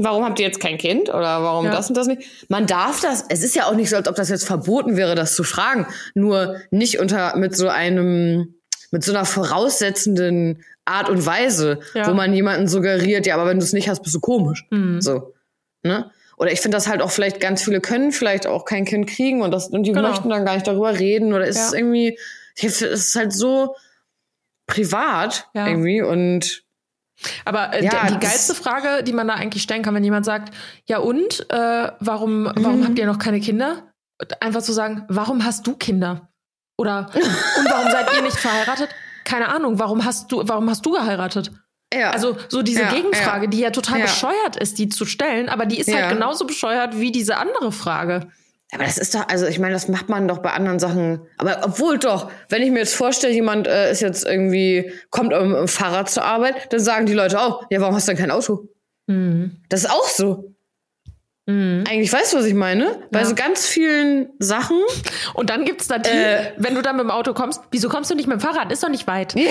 Warum habt ihr jetzt kein Kind? Oder warum Ja. das und das nicht? Man darf das, es ist ja auch nicht so, als ob das jetzt verboten wäre, das zu fragen. Nur nicht unter, mit so einem, mit so einer voraussetzenden Art und Weise, Ja. wo man jemanden suggeriert, ja, aber wenn du es nicht hast, bist du komisch. So. Ne? Oder ich finde das halt auch vielleicht ganz viele können vielleicht auch kein Kind kriegen und das, und die Genau. möchten dann gar nicht darüber reden oder ist es Ja. irgendwie, ich find, es ist halt so privat irgendwie und Aber äh, Ja, die, geilste Frage, die man da eigentlich stellen kann, wenn jemand sagt, ja und, äh, warum, Mhm. warum habt ihr noch keine Kinder? Einfach zu sagen, warum hast du Kinder? Oder und warum seid ihr nicht verheiratet? Keine Ahnung, warum hast du, warum hast du geheiratet? ja. Also so diese Ja, Gegenfrage, ja. die ja total bescheuert ist, die zu stellen, aber die ist Ja. halt genauso bescheuert wie diese andere Frage. Aber das ist doch, also ich meine, das macht man doch bei anderen Sachen. Aber obwohl doch, wenn ich mir jetzt vorstelle, jemand äh, ist jetzt irgendwie, kommt im, im Fahrrad zur Arbeit, dann sagen die Leute auch, ja, warum hast du denn kein Auto? Das ist auch so. Eigentlich weißt du, was ich meine? Bei Ja. so ganz vielen Sachen. Und dann gibt's da die, Äh. wenn du dann mit dem Auto kommst, wieso kommst du nicht mit dem Fahrrad? Ist doch nicht weit. Ja,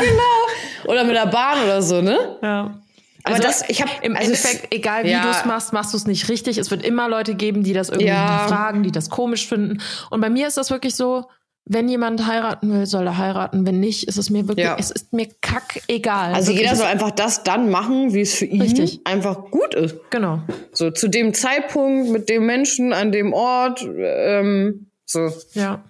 genau. Oder mit der Bahn oder so, ne? Ja. Aber Also das, ich habe Im also Endeffekt, egal wie ja. du es machst, machst du es nicht richtig. Es wird immer Leute geben, die das irgendwie Ja. hinterfragen, die das komisch finden. Und bei mir ist das wirklich so, wenn jemand heiraten will, soll er heiraten. Wenn nicht, ist es mir wirklich, Ja. es ist mir kack egal. Also wirklich, jeder soll einfach das dann machen, wie es für ihn Richtig. einfach gut ist. Genau. So zu dem Zeitpunkt, mit dem Menschen, an dem Ort, ähm, so. Ja.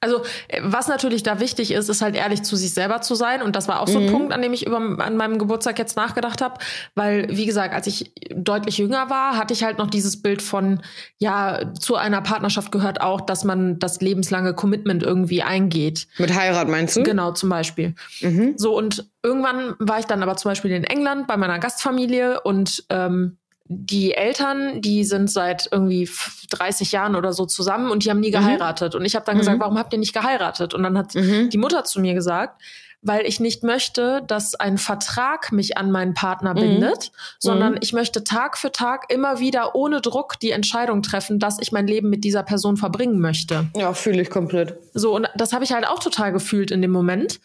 Also, äh, was natürlich da wichtig ist, ist halt ehrlich zu sich selber zu sein. Und das war auch so Mhm. ein Punkt, an dem ich über, an meinem Geburtstag jetzt nachgedacht habe. Weil, wie gesagt, als ich deutlich jünger war, hatte ich halt noch dieses Bild von, ja, zu einer Partnerschaft gehört auch, dass man das lebenslange Commitment irgendwie eingeht. Mit Heirat meinst du? Genau, zum Beispiel. So, und irgendwann war ich dann aber zum Beispiel in England bei meiner Gastfamilie und ähm, die Eltern, die sind seit irgendwie f- 30 Jahren oder so zusammen und die haben nie geheiratet. Und ich habe dann gesagt, warum habt ihr nicht geheiratet? Und dann hat die Mutter zu mir gesagt, weil ich nicht möchte, dass ein Vertrag mich an meinen Partner bindet, sondern ich möchte Tag für Tag immer wieder ohne Druck die Entscheidung treffen, dass ich mein Leben mit dieser Person verbringen möchte. Ja, fühle ich komplett. So, und das habe ich halt auch total gefühlt in dem Moment.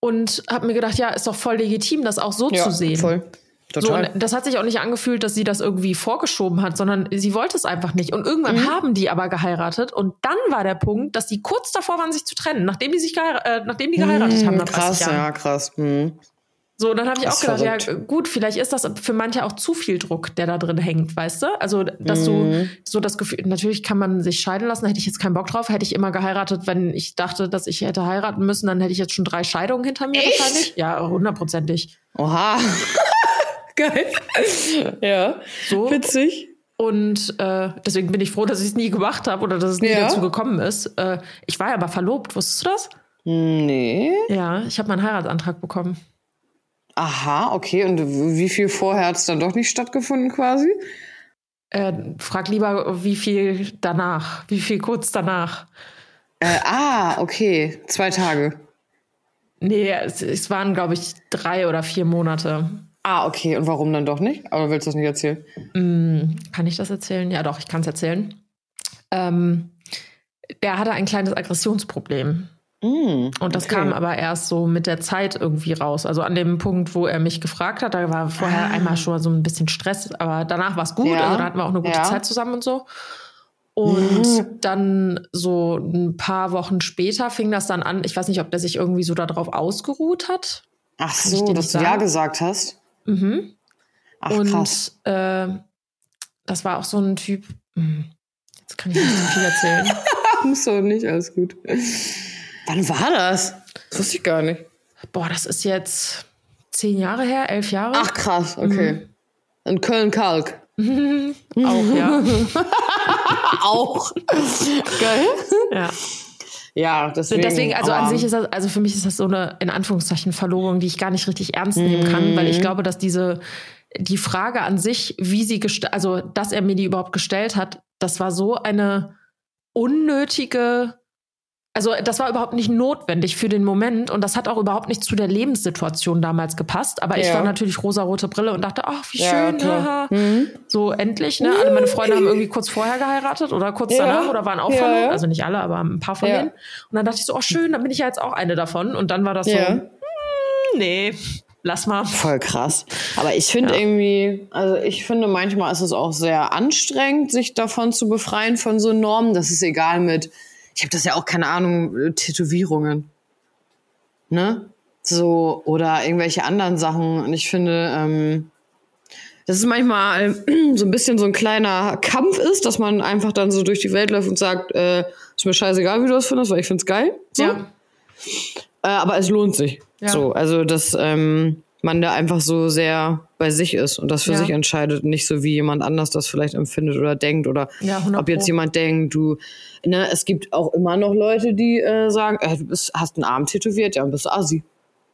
Und habe mir gedacht, ja, ist doch voll legitim, das auch so Ja, zu sehen. voll. Total. So, das hat sich auch nicht angefühlt, dass sie das irgendwie vorgeschoben hat, sondern sie wollte es einfach nicht. Und irgendwann Mhm. haben die aber geheiratet. Und dann war der Punkt, dass die kurz davor waren, sich zu trennen, nachdem die sich äh, nachdem die geheiratet haben. Hm, nach 30 krass, ja, krass. Hm. So, dann habe ich auch gedacht, ja, verrückt. gut, vielleicht ist das für manche auch zu viel Druck, der da drin hängt, weißt du? Also, dass du Mhm. so das Gefühl, natürlich kann man sich scheiden lassen, hätte ich jetzt keinen Bock drauf, hätte ich immer geheiratet, wenn ich dachte, dass ich hätte heiraten müssen, dann hätte ich jetzt schon drei Scheidungen hinter mir Echt? wahrscheinlich. Ja, hundertprozentig. Oha. Geil. Ja. So. Witzig. Und äh, deswegen bin ich froh, dass ich es nie gemacht habe oder dass es nie Ja. dazu gekommen ist. Äh, ich war ja aber verlobt, wusstest du das? Nee. Ja, ich habe meinen Heiratsantrag bekommen. Aha, okay. Und wie viel vorher hat es dann doch nicht stattgefunden quasi? Äh, frag lieber, wie viel danach, wie viel kurz danach. Äh, ah, okay. Zwei Tage. Nee, es, es waren, glaube ich, drei oder vier Monate. Ah, okay. Und warum dann doch nicht? Aber willst du das nicht erzählen? Kann ich das erzählen? Ja, doch, ich kann es erzählen. Ähm, der hatte ein kleines Aggressionsproblem. Mm, Und das okay. kam aber erst so mit der Zeit irgendwie raus. Also an dem Punkt, wo er mich gefragt hat, da war vorher Ah. einmal schon so ein bisschen Stress, aber danach war es gut. Ja. Also da hatten wir auch eine gute Ja. Zeit zusammen und so. Und dann so ein paar Wochen später fing das dann an. Ich weiß nicht, ob der sich irgendwie so darauf ausgeruht hat. Ach so, dass du Ja gesagt hast. Mhm. Ach, und krass. äh, das war auch so ein Typ. Hm, Jetzt kann ich nicht so viel erzählen. Muss doch nicht, alles gut. Wann war das? Das wusste ich gar nicht. Boah, das ist jetzt zehn Jahre her, elf Jahre. Ach, krass, okay. Mhm. In Köln-Kalk. auch, ja. Auch. Geil. ja. Ja, deswegen. Deswegen, also an sich ist das, also für mich ist das so eine, in Anführungszeichen, Verlobung, die ich gar nicht richtig ernst nehmen kann, weil ich glaube, dass diese, die Frage an sich, wie sie gestellt, also, dass er mir die überhaupt gestellt hat, das war so eine unnötige, also, das war überhaupt nicht notwendig für den Moment und das hat auch überhaupt nicht zu der Lebenssituation damals gepasst, aber ich Ja. war natürlich rosarote Brille und dachte, ach, wie Ja, schön, haha. Mhm. So endlich, ne? Alle meine Freunde haben irgendwie kurz vorher geheiratet oder kurz Ja. danach oder waren auch Ja, verlobt. ja. Also nicht alle, aber ein paar von Ja. denen. Und dann dachte ich so, oh schön, dann bin ich ja jetzt auch eine davon. Und dann war das Ja. so, hm, nee, lass mal. Voll krass. Aber ich finde Ja. irgendwie, also ich finde manchmal ist es auch sehr anstrengend, sich davon zu befreien von so Normen. Das ist egal mit, ich habe das ja auch keine Ahnung, äh, Tätowierungen. Ne? So, oder irgendwelche anderen Sachen. Und ich finde, ähm, dass es manchmal so ein bisschen so ein kleiner Kampf ist, dass man einfach dann so durch die Welt läuft und sagt, äh, ist mir scheißegal, wie du das findest, weil ich find's geil. So. Ja. Äh, aber es lohnt sich. Ja. So, also dass ähm, man da einfach so sehr bei sich ist und das für Ja. sich entscheidet, nicht so wie jemand anders das vielleicht empfindet oder denkt oder Ja, 100 ob jetzt jemand denkt, du, ne, es gibt auch immer noch Leute, die äh, sagen, äh, du bist, hast einen Arm tätowiert, ja, und bist Assi.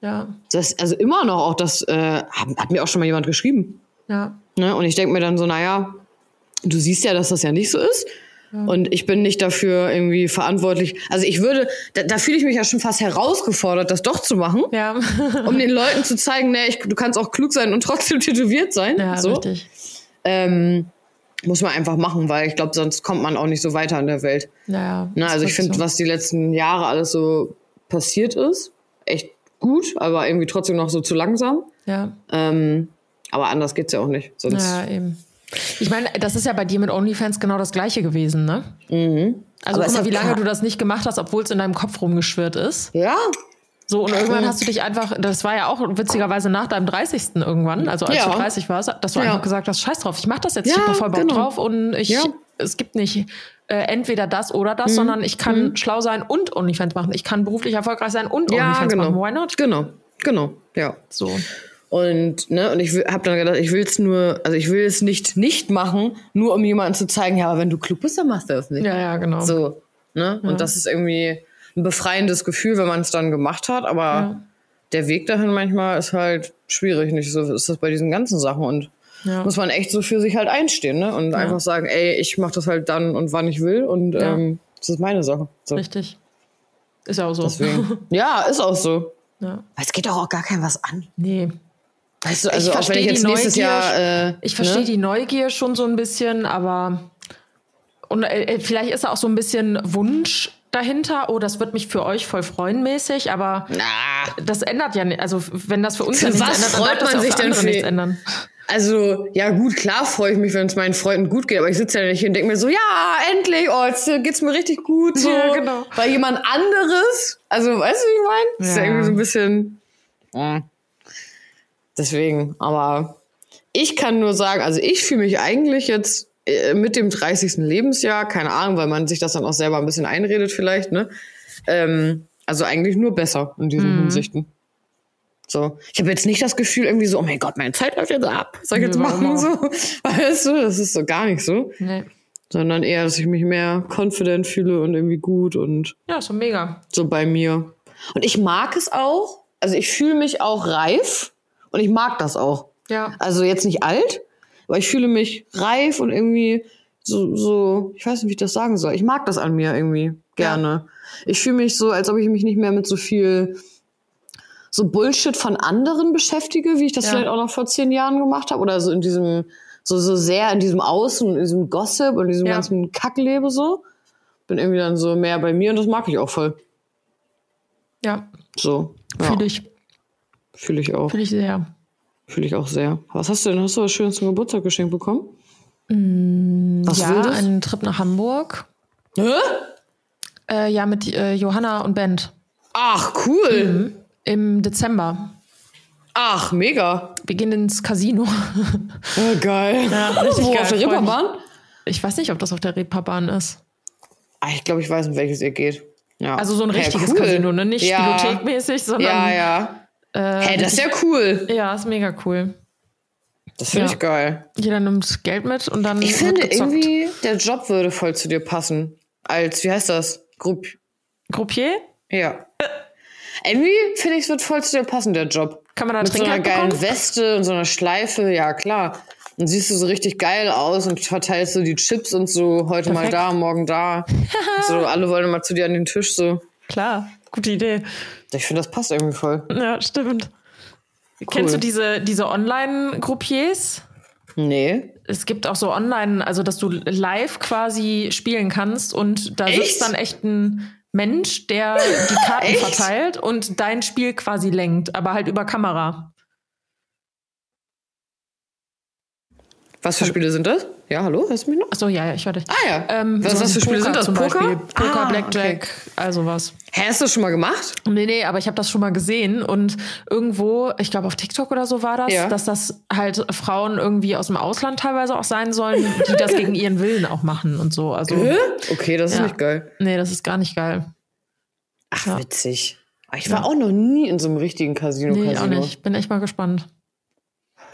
Ja, Das, also immer noch auch das, äh, hat, hat mir auch schon mal jemand geschrieben. ja, Ne? Und ich denke mir dann so, naja, du siehst ja, dass das ja nicht so ist. Und ich bin nicht dafür irgendwie verantwortlich. Also ich würde, da, da fühle ich mich ja schon fast herausgefordert, das doch zu machen ja. um den Leuten zu zeigen, nee, ich, du kannst auch klug sein und trotzdem tätowiert sein. ja, so. richtig. Ähm, muss man einfach machen, weil ich glaube, sonst kommt man auch nicht so weiter in der Welt. Ja, ja. Ne? ist Also ich finde, so. was die letzten Jahre alles so passiert ist, echt gut, aber irgendwie trotzdem noch so zu langsam. Ja, Ähm, aber anders geht's ja auch nicht. Sonst, ja, eben. Ich meine, das ist ja bei dir mit OnlyFans genau das Gleiche gewesen, ne? Mhm. Also Aber guck mal, wie lange du das nicht gemacht hast, obwohl es in deinem Kopf rumgeschwirrt ist. ja, So, und irgendwann hast du dich einfach, das war ja auch witzigerweise nach deinem 30. irgendwann, also als Ja. du 30 warst, dass du Ja. einfach gesagt hast, scheiß drauf, ich mach das jetzt, Ja, ich hab da voll Bock genau. drauf und ich, Ja. es gibt nicht äh, entweder das oder Mhm. das, sondern ich kann schlau sein und OnlyFans machen. Ich kann beruflich erfolgreich sein und ja, OnlyFans genau. machen. Why not? Genau, genau, ja. So. Und, ne, und ich habe dann gedacht, ich will es nur, also ich will es nicht nicht machen, nur um jemandem zu zeigen, ja, aber wenn du klug bist, dann machst du das nicht. Ja, ja, genau. So, ne? Und das ist irgendwie ein befreiendes Gefühl, wenn man es dann gemacht hat, aber Ja. der Weg dahin manchmal ist halt schwierig. Nicht so ist das bei diesen ganzen Sachen und Ja. muss man echt so für sich halt einstehen, ne? Und einfach sagen, ey, ich mach das halt dann und wann ich will und Ja. ähm, das ist meine Sache. So. Richtig. Ist ja auch so. Deswegen. ja, ist auch so. Ja. Weil es geht doch auch gar kein was an. Nee. Weißt du, also auch wenn ich jetzt die nächstes Neugier. Jahr. Äh, Ich verstehe ne? die Neugier schon so ein bisschen, aber und äh, äh, vielleicht ist da auch so ein bisschen Wunsch dahinter, oh, das wird mich für euch voll freuen mäßig, aber Na. das ändert ja nicht. Also wenn das für uns Für ja was ändert, dann freut man ja sich denn für- nichts ändern. Also, ja gut, klar freue ich mich, wenn es meinen Freunden gut geht, aber ich sitze ja nicht hier und denke mir so, ja, endlich, oh, jetzt geht's mir richtig gut. So. Ja, genau. Weil jemand anderes, also weißt du, wie ich meine? Das ist ja Ja. irgendwie so ein bisschen. äh. Deswegen, aber ich kann nur sagen, also ich fühle mich eigentlich jetzt äh, mit dem 30. Lebensjahr, keine Ahnung, weil man sich das dann auch selber ein bisschen einredet vielleicht, ne? Ähm, also eigentlich nur besser in diesen Hinsichten. So. Ich habe jetzt nicht das Gefühl, irgendwie so, oh mein Gott, meine Zeit läuft jetzt ab. Soll ich jetzt machen? So. Weißt du, das ist so gar nicht so. Nee. Sondern eher, dass ich mich mehr confident fühle und irgendwie gut und Ja, so mega. so bei mir. Und ich mag es auch. Also ich fühle mich auch reif und ich mag das auch. Ja. Also jetzt nicht alt, aber ich fühle mich reif und irgendwie so, so, ich weiß nicht, wie ich das sagen soll. Ich mag das an mir irgendwie gerne. Ich fühle mich so, als ob ich mich nicht mehr mit so viel so Bullshit von anderen beschäftige, wie ich das Ja. vielleicht auch noch vor zehn Jahren gemacht habe. Oder so in diesem, so, so sehr in diesem Außen, in diesem Gossip und diesem Ja. ganzen Kacklebe so. Bin irgendwie dann so mehr bei mir und das mag ich auch voll. Ja, So. Ja, fühle ich, Fühle ich auch. fühle ich sehr. Fühle ich auch sehr. Was hast du denn? Hast du was Schönes zum Geburtstag geschenkt bekommen? was ja, einen Trip nach Hamburg. Hä? Äh, ja, mit äh, Johanna und Bent. Ach, cool. Im Dezember. Ach, mega. Wir gehen ins Casino. Ja, geil. Ja, richtig Wo, geil, auf der. Reeperbahn? Ich weiß nicht, ob das auf der Reeperbahn ist. Ah, ich glaube, ich weiß, um welches ihr geht. Ja. Also so ein richtiges cool. Casino, ne? Nicht ja. Spielothekmäßig, sondern. Ja, ja. Äh, Hey, das ist ja cool. ja, ist mega cool. Das finde Ja. ich geil. Jeder nimmt Geld mit und dann. Ich finde irgendwie, der Job würde voll zu dir passen. Als, wie heißt das? Grupp. Groupier? Ja. Irgendwie finde ich, es wird voll zu dir passen, der Job. Kann man da Mit so einer geilen bekommen? Weste und so einer Schleife, ja klar. Dann siehst du so richtig geil aus und verteilst so die Chips und so, heute mal Perfekt. da, morgen da. so, alle wollen mal zu dir an den Tisch, so. Klar, gute Idee. Ich finde, das passt irgendwie voll. Ja, stimmt. Kennst du diese, diese Online-Groupiers? Nee. Es gibt auch so online, also dass du live quasi spielen kannst und da Echt? sitzt dann echt ein Mensch, der die Karten verteilt und dein Spiel quasi lenkt, aber halt über Kamera. Was für Spiele sind das? Ja, hallo, hörst du mich noch? Achso, ja, ja, ich warte. Ah ja. Ähm, was, so was für Spiele sind das? Poker? Beispiel. Poker, Ah, Blackjack, okay. also was. Hä, hast du das schon mal gemacht? Nee, nee, aber ich habe das schon mal gesehen und irgendwo, ich glaube auf TikTok oder so war das, Ja. dass das halt Frauen irgendwie aus dem Ausland teilweise auch sein sollen, die das gegen ihren Willen auch machen und so. Also, Hä? Okay, das ist Ja. nicht geil. nee, das ist gar nicht geil. Ach, Ja. witzig. Ich war auch noch nie in so einem richtigen Casino. Nee, Casino. auch nicht. Bin echt mal gespannt.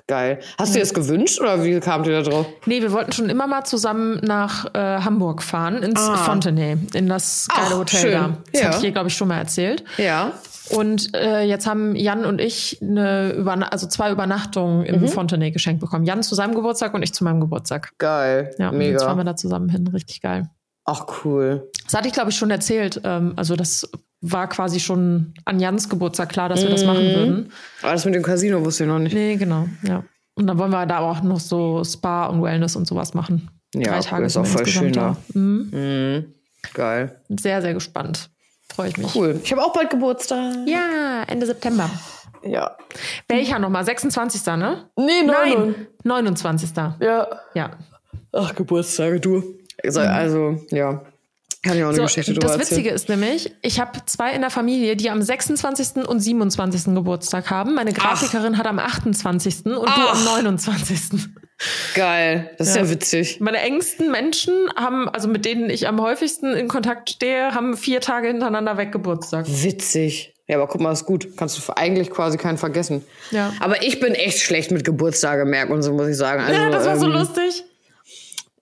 Geil. Hast du dir das gewünscht oder wie kamt ihr da drauf? Nee, wir wollten schon immer mal zusammen nach äh, Hamburg fahren, ins Ah. Fontenay, in das geile Ach, Hotel schön. da. Das Ja. hatte ich dir, glaube ich, schon mal erzählt. Ja. Und äh, jetzt haben Jan und ich eine Überna also zwei Übernachtungen im Mhm. Fontenay geschenkt bekommen. Jan zu seinem Geburtstag und ich zu meinem Geburtstag. Geil. Ja, und jetzt fahren wir Mega. da zusammen hin. Richtig geil. Ach, cool. Das hatte ich, glaube ich, schon erzählt. Ähm, also das war quasi schon an Jans Geburtstag klar, dass wir das machen würden. Aber das mit dem Casino wusste ich noch nicht. Nee, genau, ja. Und dann wollen wir da auch noch so Spa und Wellness und sowas machen. Ja, Drei Tage ist auch voll insgesamt schön da. Mhm. Mhm. Geil. Sehr, sehr gespannt. Freue ich mich. Cool. Ich habe auch bald Geburtstag. Ja, Ende September. Ja. Welcher nochmal? 26. ne? Nee, Nein, 29. Ja. Ja. Ach, Geburtstage, du. Also, also ja. Kann ich auch eine So, Geschichte drüber das erzählen. Witzige ist nämlich, ich habe zwei in der Familie, die am 26. und 27. Geburtstag haben. Meine Grafikerin hat am 28. und du Ach. am 29. Geil. Das ist ja, witzig. Meine engsten Menschen haben, also mit denen ich am häufigsten in Kontakt stehe, haben vier Tage hintereinander weg Geburtstag. Witzig. Ja, aber guck mal, ist gut. Kannst du eigentlich quasi keinen vergessen. Ja. Aber ich bin echt schlecht mit Geburtstage merken und so, muss ich sagen. Also, ja, das war so ähm, lustig.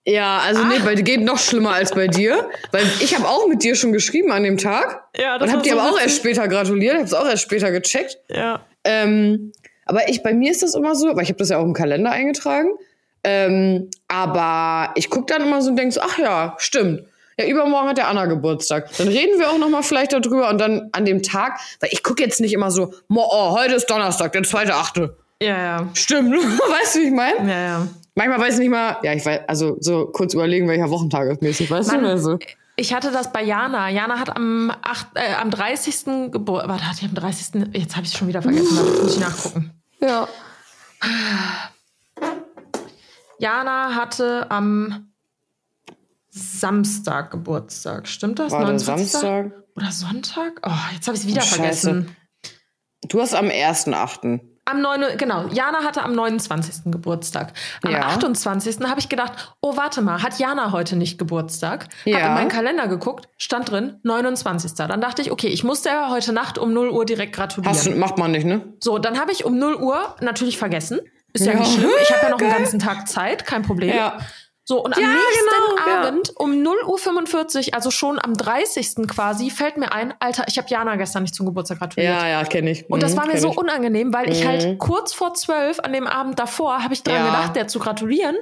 Ja, also nee, bei dir geht noch schlimmer als bei dir. Weil ich habe auch mit dir schon geschrieben an dem Tag. Ja, das und war hab dir so aber auch erst später gratuliert, hab's auch erst später gecheckt. Ja. Ähm, aber ich, bei mir ist das immer so, weil ich habe das ja auch im Kalender eingetragen. Ähm, aber ich guck dann immer so und denk so, ach ja, stimmt. Ja, übermorgen hat der Anna Geburtstag. Dann reden wir auch noch mal vielleicht darüber und dann an dem Tag, weil ich guck jetzt nicht immer so, oh, heute ist Donnerstag, der zweite Achte. Ja, ja. Stimmt, weißt du, wie ich meine? Ja, ja. Manchmal weiß ich nicht mal, ja, ich weiß, also so kurz überlegen, welcher Wochentag ist mäßig, weißt Mann. du? Also, Ich hatte das bei Jana. Jana hat am, 8, äh, am 30. Geburt. Warte, hat die am 30. Jetzt habe ich es schon wieder vergessen. Warte, muss ich nachgucken. Ja. Jana hatte am Samstag Geburtstag. Stimmt das? War der 29. Samstag? Oder Sonntag? Oh, jetzt habe ich es wieder Scheiße. vergessen. Du hast am 1.8. Am 9, genau, Jana hatte am 29. Geburtstag. Am Ja. 28. habe ich gedacht, oh, warte mal, hat Jana heute nicht Geburtstag? Ja. in meinen Kalender geguckt, stand drin, 29. Dann dachte ich, okay, ich muss der heute Nacht um 0 Uhr direkt gratulieren. Hast du, macht man nicht, ne? So, dann habe ich um 0 Uhr natürlich vergessen. Ist ja, Ja. nicht schlimm. Ich habe ja noch einen ganzen Tag Zeit, kein Problem. Ja. So, und am Ja, nächsten genau, ja. Abend um 0 Uhr 45, also schon am 30. quasi, fällt mir ein, Alter, ich habe Jana gestern nicht zum Geburtstag gratuliert. Ja, ja, kenne ich. Und das Mhm, war mir so ich. unangenehm, weil ich halt kurz vor zwölf an dem Abend davor habe ich dran Ja. gedacht, der zu gratulieren.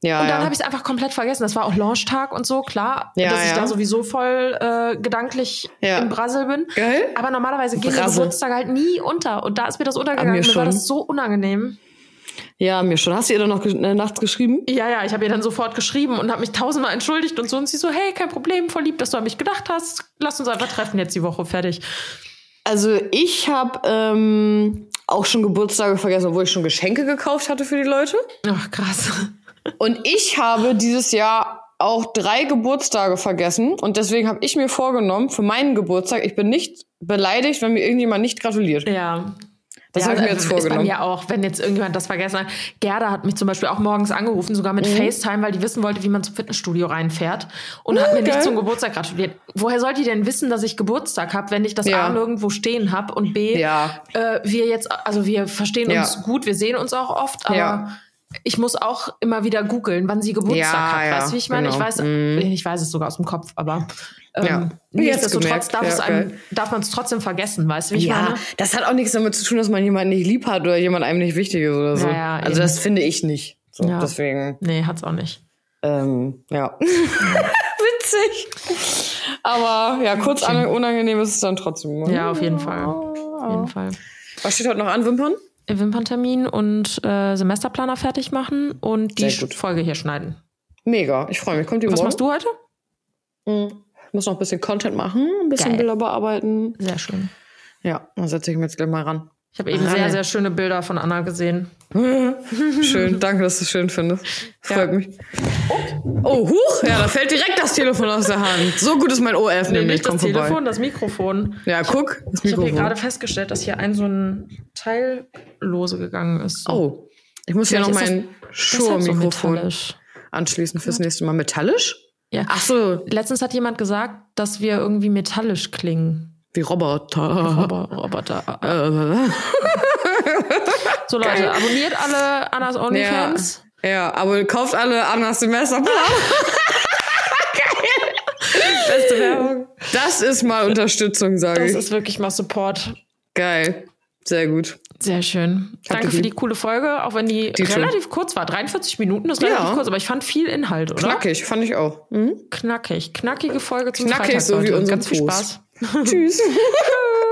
Ja, und dann ja. habe ich es einfach komplett vergessen. Das war auch Launchtag und so, klar, Ja, dass ich ja. da sowieso voll äh, gedanklich Ja. im Brassel bin. Geil. Aber normalerweise gehen Brassel. Geburtstage halt nie unter. Und da ist mir das untergegangen. mir mir war das so unangenehm. Ja, mir schon. Hast du ihr dann noch ge- äh, nachts geschrieben? Ja, ja, ich habe ihr dann sofort geschrieben und habe mich tausendmal entschuldigt und so. Und sie so, hey, kein Problem, voll lieb, dass du an mich gedacht hast. Lass uns einfach treffen jetzt die Woche, fertig. Also ich habe ähm, auch schon Geburtstage vergessen, obwohl ich schon Geschenke gekauft hatte für die Leute. Ach, krass. Und ich habe dieses Jahr auch drei Geburtstage vergessen. Und deswegen habe ich mir vorgenommen, für meinen Geburtstag, ich bin nicht beleidigt, wenn mir irgendjemand nicht gratuliert. Ja. Das ja, hab ich mir äh, jetzt Ist bei vorgenommen. mir auch, wenn jetzt irgendjemand das vergessen hat. Gerda hat mich zum Beispiel auch morgens angerufen, sogar Mhm. mit FaceTime, weil die wissen wollte, wie man zum Fitnessstudio reinfährt. Und hat mir nicht geil. zum Geburtstag gratuliert. Woher soll die denn wissen, dass ich Geburtstag habe, wenn ich das Ja. A nirgendwo stehen habe und B, Ja. äh, wir jetzt, also wir verstehen Ja. uns gut, wir sehen uns auch oft, aber Ja. Ich muss auch immer wieder googeln, wann sie Geburtstag Ja, hat. ja, weißt du, wie ich meine? Ich genau. weiß, Mhm. ich weiß es sogar aus dem Kopf, aber ähm, Ja. Nichtsdestotrotz darf, Ja, es einem, geil. darf man es trotzdem vergessen, weißt du, wie ich Ja, meine? das hat auch nichts damit zu tun, dass man jemanden nicht lieb hat oder jemand einem nicht wichtig ist oder so. Ja, ja, also eben. das finde ich nicht. So. Deswegen, Nee, hat's auch nicht. ähm, ja. Witzig. Aber ja, kurz an- unangenehm ist es dann trotzdem. Ja, auf jeden Fall. Auf jeden Fall. Was steht heute noch an, Wimpern? Wimperntermin und äh, Semesterplaner fertig machen und die. Folge hier schneiden. Mega, ich freue mich. Kommt die Was morgen? machst du heute? Ich muss noch ein bisschen Content machen, ein bisschen Geil. Bilder bearbeiten. Sehr schön. Ja, dann setze ich mich jetzt gleich mal ran. Ich habe eben Ran. sehr, sehr schöne Bilder von Anna gesehen. Schön, danke, dass du es schön findest. Freut Ja. mich. Oh, huch, ja, da fällt direkt das Telefon aus der Hand. So gut ist mein OF Nee, nämlich. nicht das Komm vorbei. Telefon, das Mikrofon. Ja, guck, das Ich habe hier Mikrofon. gerade festgestellt, dass hier ein so ein Teil lose gegangen ist. So. Oh, ich muss hier noch Vielleicht ist mein Deshalb so Shure-Mikrofon anschließen fürs nächste Mal. Metallisch? Ja. Ach so, Letztens hat jemand gesagt, dass wir irgendwie metallisch klingen. Wie Roboter. Aber Roboter. Äh, So Leute, abonniert alle Annas OnlyFans. ja, ja, aber kauft alle Annas Semesterplan. Beste Werbung. Das ist mal Unterstützung, sage Das ich. ist wirklich mal Support. Geil. Sehr gut. Sehr schön. Danke dich für die coole Folge, auch wenn die, Die relativ kurz war. 43 Minuten ist Ja. relativ kurz, aber ich fand viel Inhalt, oder? Knackig, fand ich auch. Mhm. Knackig. Knackige Folge zum Knackig, Freitag so wie unser Ganz viel Post. Spaß. Tschüss.